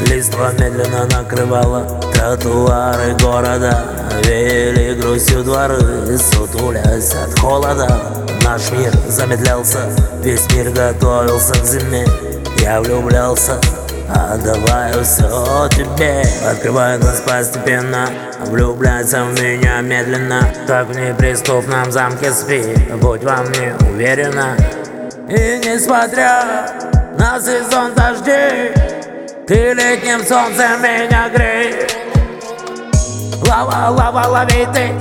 Листва медленно накрывала тротуары города. Веяли грустью дворы, сутулясь от холода. Наш мир замедлялся, весь мир готовился к зиме. Я влюблялся, отдавая все тебе. Открывая нас постепенно, влюбляйся в меня медленно. Как в неприступном замке спи, будь во мне уверена. И несмотря на сезон дождей Ты летним солнцем меня греешь. Лава, лава, лови ты.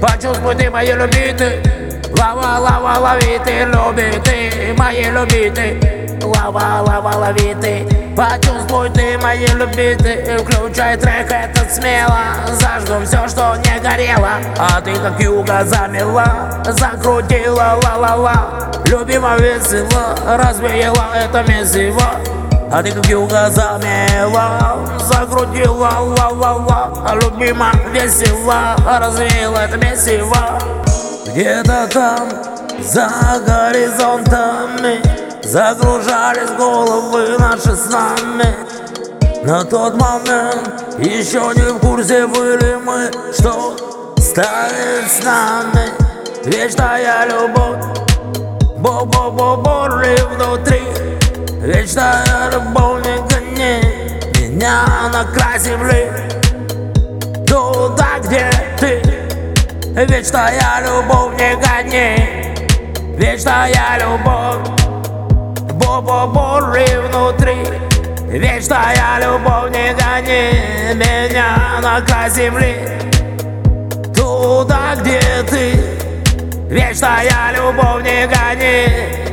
Почувствуй ты мои любиты Лава, лава, лови ты, люби ты Мои любиты Лава, лава, лови ты. Почувствуй ты мои любиты Включай трек этот смело. Зажгу все, что не горело. А ты как юга замела Закрутила ла-ла-ла. Любима весело. Развеяла это месиво а ты как юга замела Закрутила ла-ла-ла. А любима весело Развеяла это месиво. Где-то там за горизонтами Загружались головы наши с нами. На тот момент еще не в курсе были мы Что станет с нами Вечная любовь. Бо-бо-бо-боли внутри Вечная любовь не гони Меня на край земли. Туда, где ты. Вечная любовь не гони Вечная любовь. Бо-бо-боли внутри. Вечная любовь не гони Меня на край земли. Туда, где ты. Вечная любовь не гони